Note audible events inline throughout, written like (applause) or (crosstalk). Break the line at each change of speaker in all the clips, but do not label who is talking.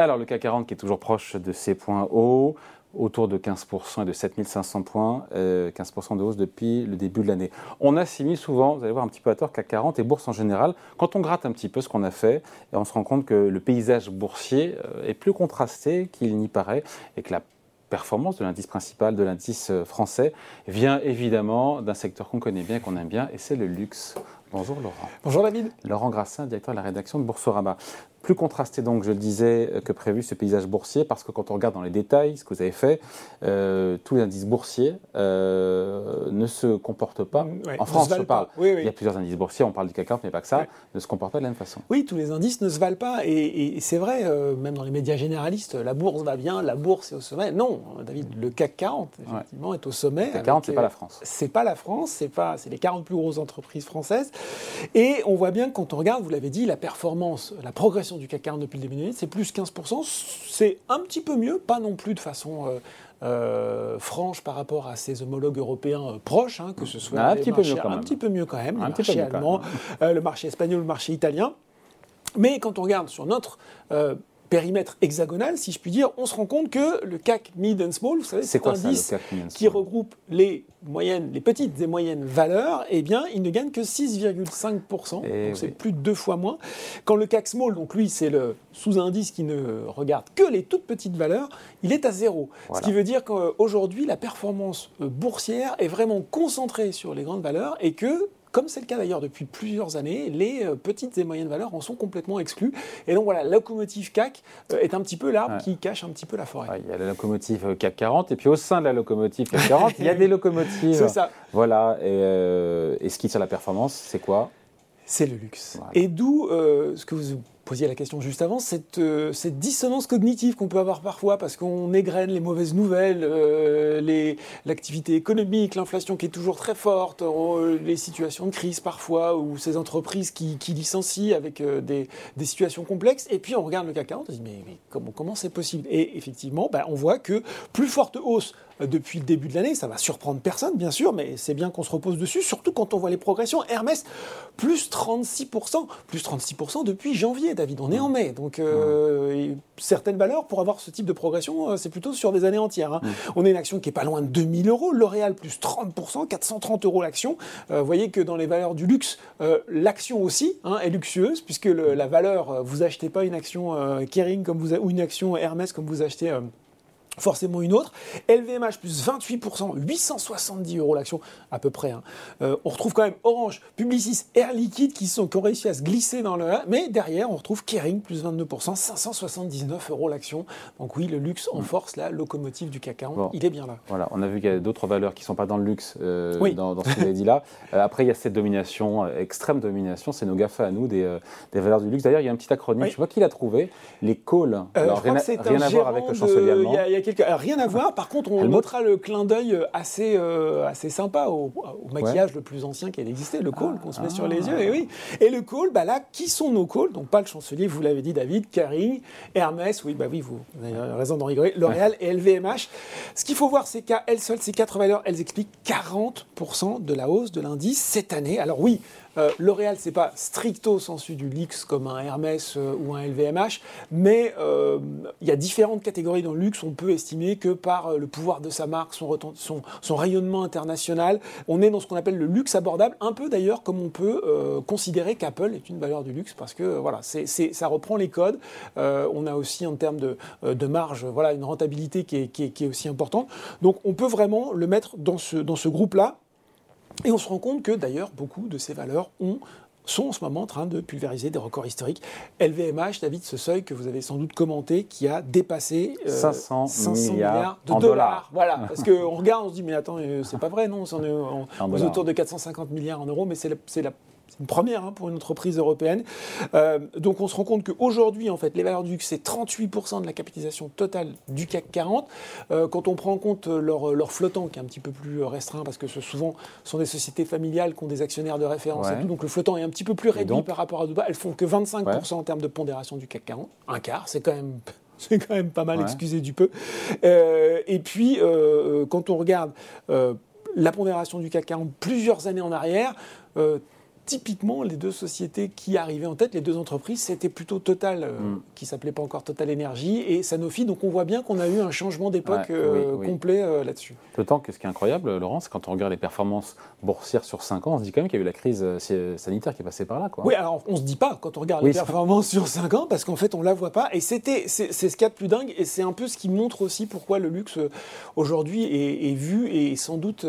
Alors le CAC 40 qui est toujours proche de ses points hauts, autour de 15% et de 7500 points, 15% euh, de hausse depuis le début de l'année. On assimile souvent, vous allez voir un petit peu à tort, CAC 40 et bourse en général. Quand on gratte un petit peu ce qu'on a fait, on se rend compte que le paysage boursier euh, est plus contrasté qu'il n'y paraît et que la performance de l'indice principal, de l'indice euh, français, vient évidemment d'un secteur qu'on connaît bien, qu'on aime bien, et c'est le luxe. Bonjour Laurent.
Bonjour David.
Laurent Grassin, directeur de la rédaction de Boursorama. Plus contrasté donc, je le disais, euh, que prévu ce paysage boursier, parce que quand on regarde dans les détails ce que vous avez fait, euh, tous les indices boursiers euh, ne se comportent pas. en France, je parle. Il y a plusieurs indices boursiers, on parle du CAC 40, mais pas que ça, ne se comportent pas de la même façon.
Oui, tous les indices ne se valent pas. Et, c'est vrai, même dans les médias généralistes, la bourse va bien, la bourse est au sommet. Non, David, le CAC 40, effectivement, est au sommet. Le
CAC 40, c'est pas la France.
C'est pas la France, c'est pas, c'est les 40 plus grosses entreprises françaises. Et on voit bien que quand on regarde, vous l'avez dit, la performance, la progression du CAC 40 depuis le début de l'année, c'est plus 15%. C'est un petit peu mieux, pas non plus de façon euh, euh, franche par rapport à ses homologues européens euh, proches, hein, que ce soit
un, petit, peu mieux quand
même. un petit peu mieux quand même, le marché allemand, le marché espagnol, le marché italien. Mais quand on regarde sur notre périmètre hexagonal, si je puis dire, on se rend compte que le CAC Mid and Small, vous savez, c'est un indice qui regroupe les moyennes, les petites et moyennes valeurs, eh bien, il ne gagne que 6,5%, donc c'est plus de deux fois moins. Quand le CAC Small, donc lui, c'est le sous-indice qui ne regarde que les toutes petites valeurs, il est à zéro. Ce qui veut dire qu'aujourd'hui, la performance boursière est vraiment concentrée sur les grandes valeurs et que comme c'est le cas d'ailleurs depuis plusieurs années, les euh, petites et moyennes valeurs en sont complètement exclues. Et donc voilà, la locomotive CAC euh, est un petit peu l'arbre qui cache un petit peu la forêt.
il y a la locomotive euh, CAC 40, et puis au sein de la locomotive CAC 40, il y a des (laughs) locomotives.
C'est ça.
Voilà, et, ce qui tire la performance, c'est quoi?
C'est le luxe. Et d'où ce que vous posiez la question juste avant, cette, euh, cette dissonance cognitive qu'on peut avoir parfois parce qu'on égrène les mauvaises nouvelles, euh, l'activité économique, l'inflation qui est toujours très forte, euh, les situations de crise parfois, ou ces entreprises qui, licencient avec des, situations complexes. Et puis on regarde le CAC 40, on se dit mais, comment comment c'est possible? Et effectivement, bah, on voit que plus forte hausse depuis le début de l'année. Ça va surprendre personne, bien sûr, mais c'est bien qu'on se repose dessus, surtout quand on voit les progressions. Hermès, plus 36%, plus 36% depuis janvier David, on est en mai. Donc euh, certaines valeurs, pour avoir ce type de progression, euh, c'est plutôt sur des années entières. Hein. On est une action qui est pas loin de 2000 euros. L'Oréal plus 30%, 430 euros l'action. Euh, vous voyez que dans les valeurs du luxe, l'action aussi hein, est luxueuse, puisque la valeur, vous achetez pas une action Kering comme vous, ou une action Hermès comme vous achetez forcément une autre. LVMH plus 28%, 870 euros l'action à peu près. Hein. Euh, on retrouve quand même Orange, Publicis, Air Liquide qui, sont, qui ont réussi à se glisser dans le... Mais derrière, on retrouve Kering plus 22%, 579 euros l'action. Donc oui, le luxe en mm. force, la locomotive du CAC 40, il est bien là.
Voilà, on a vu qu'il y a d'autres valeurs qui ne sont pas dans le luxe, euh, dans, ce que vous avez dit là. Euh, après, il y a cette domination, extrême domination, c'est nos GAFA à nous, des, des valeurs du luxe. D'ailleurs, il y a un petit acronyme, je vois qui l'a trouvé, les calls.
Alors, rien, à voir avec le chancelier allemand. Euh, rien à voir. Par contre, on notera le clin d'œil assez, euh, assez sympa au, maquillage le plus ancien qui a existé, le col qu'on se met sur les yeux. Et oui. Et le col, bah là, qui sont nos calls? Donc pas le chancelier, vous l'avez dit, David, Kering, Hermès, oui, bah oui, vous avez raison d'en rigoler, L'Oréal et LVMH. Ce qu'il faut voir, c'est qu'elles seules, ces quatre valeurs, elles expliquent 40% de la hausse de l'indice cette année. Alors oui, euh, L'Oréal, c'est pas stricto sensu du luxe comme un Hermès euh, ou un LVMH, mais euh, il y a différentes catégories dans le luxe. On peut estimer que par le pouvoir de sa marque, son, rayonnement international, on est dans ce qu'on appelle le luxe abordable, un peu d'ailleurs comme on peut considérer qu'Apple est une valeur du luxe, parce que voilà, ça reprend les codes. on a aussi en termes de, marge, voilà, une rentabilité qui est, aussi importante. Donc on peut vraiment le mettre dans ce groupe-là. Et on se rend compte que d'ailleurs, beaucoup de ces valeurs ont sont en ce moment en train de pulvériser des records historiques. LVMH, David, ce seuil que vous avez sans doute commenté, qui a dépassé
500, euh, milliards,
de dollars. Voilà, (laughs) parce qu'on regarde, on se dit, mais attends, euh, c'est pas vrai, non, on est, autour de 450 milliards en euros, mais c'est la, une première hein, pour une entreprise européenne. Euh, donc on se rend compte qu'aujourd'hui, en fait, les valeurs du luxe, c'est 38% de la capitalisation totale du CAC 40. Euh, quand on prend en compte leur, leur, flottant, qui est un petit peu plus restreint, parce que ce, souvent sont des sociétés familiales qui ont des actionnaires de référence et tout, donc le flottant est un petit peu plus réduit par rapport à Dubaï. Elles font que 25% en termes de pondération du CAC 40. Un quart, c'est quand même (laughs) c'est quand même pas mal, excusez du peu. Euh, et puis, quand on regarde la pondération du CAC 40 plusieurs années en arrière, typiquement, les deux sociétés qui arrivaient en tête, les deux entreprises, c'était plutôt Total, euh, mm. qui s'appelait pas encore Total Energy, et Sanofi. Donc on voit bien qu'on a eu un changement d'époque euh, complet euh, là-dessus.
D'autant que ce qui est incroyable, Laurent, c'est quand on regarde les performances boursières sur 5 ans, on se dit quand même qu'il y a eu la crise sanitaire qui est passée par là. Quoi.
Oui, alors on se dit pas quand on regarde les performances sur 5 ans, parce qu'en fait on la voit pas. Et c'était, c'est ce qu'il y a de plus dingue, et c'est un peu ce qui montre aussi pourquoi le luxe aujourd'hui est, est, vu et sans doute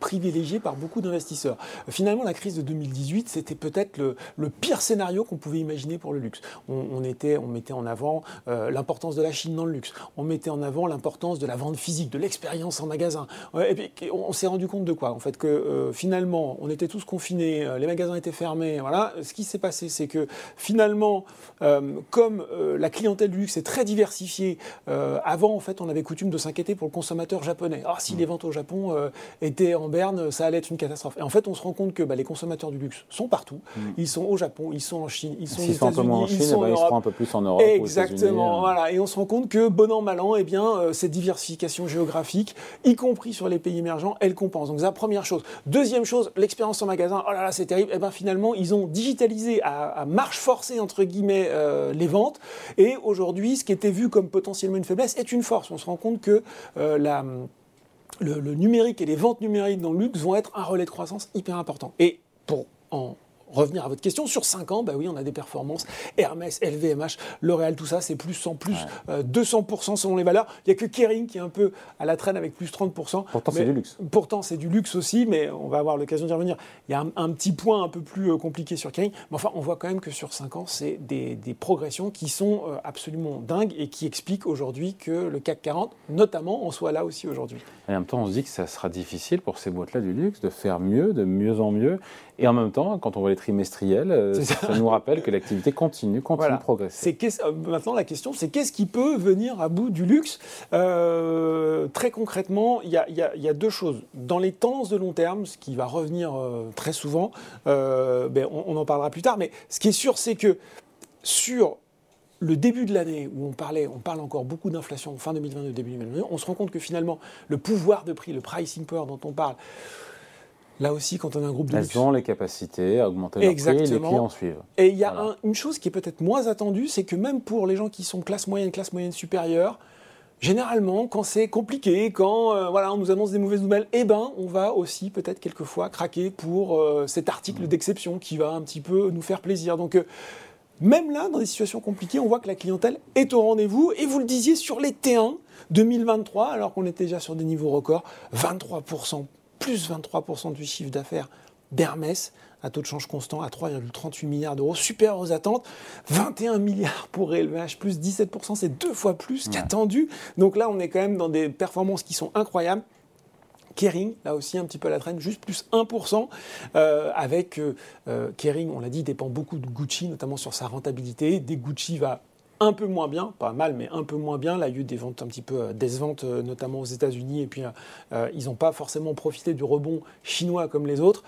privilégié par beaucoup d'investisseurs. Finalement, la crise de 2018, c'était peut-être le, pire scénario qu'on pouvait imaginer pour le luxe. On, était, on mettait en avant euh, l'importance de la Chine dans le luxe. On mettait en avant l'importance de la vente physique, de l'expérience en magasin. et puis, on, s'est rendu compte de quoi En fait, que euh, finalement, on était tous confinés, euh, les magasins étaient fermés. Voilà. Ce qui s'est passé, c'est que finalement, comme la clientèle du luxe est très diversifiée, avant, en fait, on avait coutume de s'inquiéter pour le consommateur japonais. Ah, si mmh. les ventes au Japon étaient en berne, ça allait être une catastrophe. Et en fait, on se rend compte que bah, les consommateurs du luxe sont partout. Mm. Ils sont au Japon, ils sont en Chine, ils sont aux États-Unis,
ils sont en Europe. Ils seront un peu plus en Europe.
Exactement. Voilà. Et on se rend compte que bon an mal an, eh bien, euh, cette diversification géographique, y compris sur les pays émergents, elle compense. Donc ça, première chose. Deuxième chose, l'expérience en magasin. Oh là là, c'est terrible. Et eh ben finalement, ils ont digitalisé à, marche forcée entre guillemets euh, les ventes. Et aujourd'hui, ce qui était vu comme potentiellement une faiblesse est une force. On se rend compte que euh, la le, le, numérique et les ventes numériques dans le luxe vont être un relais de croissance hyper important. Et pour en revenir à votre question, sur 5 ans, bah oui, on a des performances. Hermès, LVMH, L'Oréal, tout ça, c'est plus 100, plus 200% euh, selon les valeurs. Il n'y a que Kering qui est un peu à la traîne avec plus 30%.
Pourtant, c'est du luxe.
Pourtant, c'est du luxe aussi, mais on va avoir l'occasion d'y revenir. Il y a un, petit point un peu plus euh, compliqué sur Kering. Mais enfin, on voit quand même que sur 5 ans, c'est des, progressions qui sont euh, absolument dingues et qui expliquent aujourd'hui que le CAC 40, notamment, en soit là aussi aujourd'hui.
Et en même temps, on se dit que ça sera difficile pour ces boîtes-là du luxe de faire mieux, de mieux en mieux. Et en même temps, quand on voit les trimestriels, euh, ça. nous rappelle que l'activité continue, continue de progresser.
Euh, maintenant, la question, c'est qu'est-ce qui peut venir à bout du luxe euh, Très concrètement, il y, a deux choses. Dans les tendances de long terme, ce qui va revenir très souvent, ben, on, en parlera plus tard, mais ce qui est sûr, c'est que sur le début de l'année où on parlait, on parle encore beaucoup d'inflation, fin 2022, début 2022, on se rend compte que finalement, le pouvoir de prix, le pricing power dont on parle, Là aussi, quand on a un groupe de
Elles ont les capacités à augmenter leur prix et les clients suivent.
Et il y a une chose qui est peut-être moins attendue, c'est que même pour les gens qui sont classe moyenne, classe moyenne supérieure, généralement, quand c'est compliqué, quand euh, voilà, on nous annonce des mauvaises nouvelles, eh ben, on va aussi peut-être quelquefois craquer pour euh, cet article mm. d'exception qui va un petit peu nous faire plaisir. Donc, euh, même là, dans des situations compliquées, on voit que la clientèle est au rendez-vous. Et vous le disiez sur les T1 2023, alors qu'on était déjà sur des niveaux records, 23% plus 23% du chiffre d'affaires d'Hermès à taux de change constant à 3,38 milliards d'euros, super aux attentes. 21 milliards pour LVMH, plus 17%, c'est deux fois plus qu'attendu. Donc là, on est quand même dans des performances qui sont incroyables. Kering, là aussi un petit peu à la traîne, juste plus 1%, euh, avec euh, euh, Kering, on l'a dit, dépend beaucoup de Gucci, notamment sur sa rentabilité. Des Gucci va un peu moins bien, pas mal, mais un peu moins bien. Là, il y a eu des ventes un petit peu euh, décevantes, euh, notamment aux États-Unis, et puis euh, ils n'ont pas forcément profité du rebond chinois comme les autres.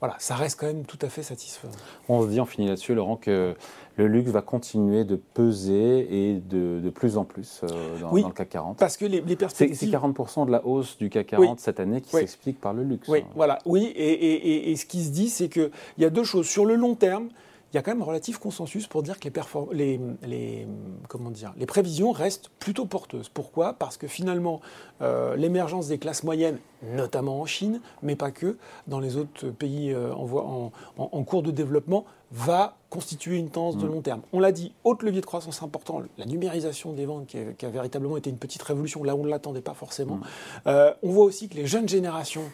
Voilà, ça reste quand même tout à fait satisfaisant.
On se dit, on finit là-dessus, Laurent, que le luxe va continuer de peser et de, plus en plus dans, le CAC 40.
Parce que les, perspectives.
C'est 40% de la hausse du CAC 40 cette année qui s'explique par le luxe.
Oui, voilà. Oui, et, et ce qui se dit, c'est qu'il y a deux choses. Sur le long terme, il y a quand même relatif consensus pour dire que les, les, comment dire, les prévisions restent plutôt porteuses. Pourquoi? Parce que finalement, euh, l'émergence des classes moyennes, notamment en Chine, mais pas que, dans les autres pays euh, en, en, cours de développement, va constituer une tendance de mm. long terme. On l'a dit, autre levier de croissance important, la numérisation des ventes qui a, véritablement été une petite révolution, là où on ne l'attendait pas forcément. Mm. Euh, on voit aussi que les jeunes générations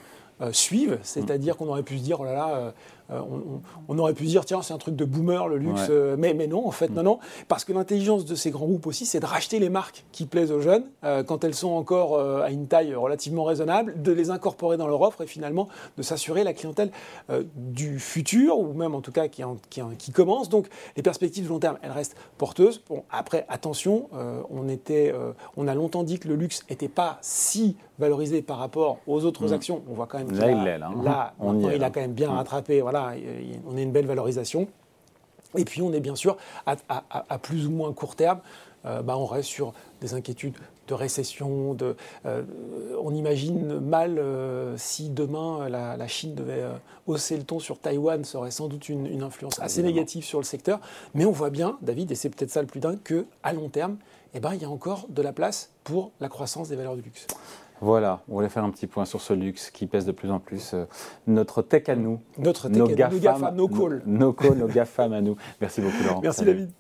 suivent, c'est-à-dire qu'on aurait pu se dire, oh là là, euh, on, aurait pu dire, tiens, c'est un truc de boomer, le luxe, euh, mais, mais non, en fait, mm. non, non. Parce que l'intelligence de ces grands groupes aussi, c'est de racheter les marques qui plaisent aux jeunes, euh, quand elles sont encore à une taille relativement raisonnable, de les incorporer dans leur offre et finalement de s'assurer la clientèle du futur, ou même en tout cas qui, qui, commence. Donc les perspectives de long terme, elles restent porteuses. Bon, après, attention, on, était, on a longtemps dit que le luxe n'était pas si valorisé par rapport aux autres mm. actions. On voit quand même
là, il, là,
là on il a quand même bien mm. rattrapé. Voilà, on a une belle valorisation. Et puis on est bien sûr à, plus ou moins court terme, euh, bah, on reste sur des inquiétudes de récession. De, on imagine mal si demain la, Chine devait hausser le ton sur Taïwan, ça aurait sans doute une, influence assez négative sur le secteur. Mais on voit bien, David, et c'est peut-être ça le plus dingue, qu'à long terme, eh ben, il y a encore de la place pour la croissance des valeurs du luxe.
Voilà, on voulait faire un petit point sur ce luxe qui pèse de plus en plus. Euh, notre tech à nous.
Notre tech nos à nous, nos GAFAM, nos calls.
Nos calls, nos GAFAM à nous. Merci beaucoup Laurent.
Merci David.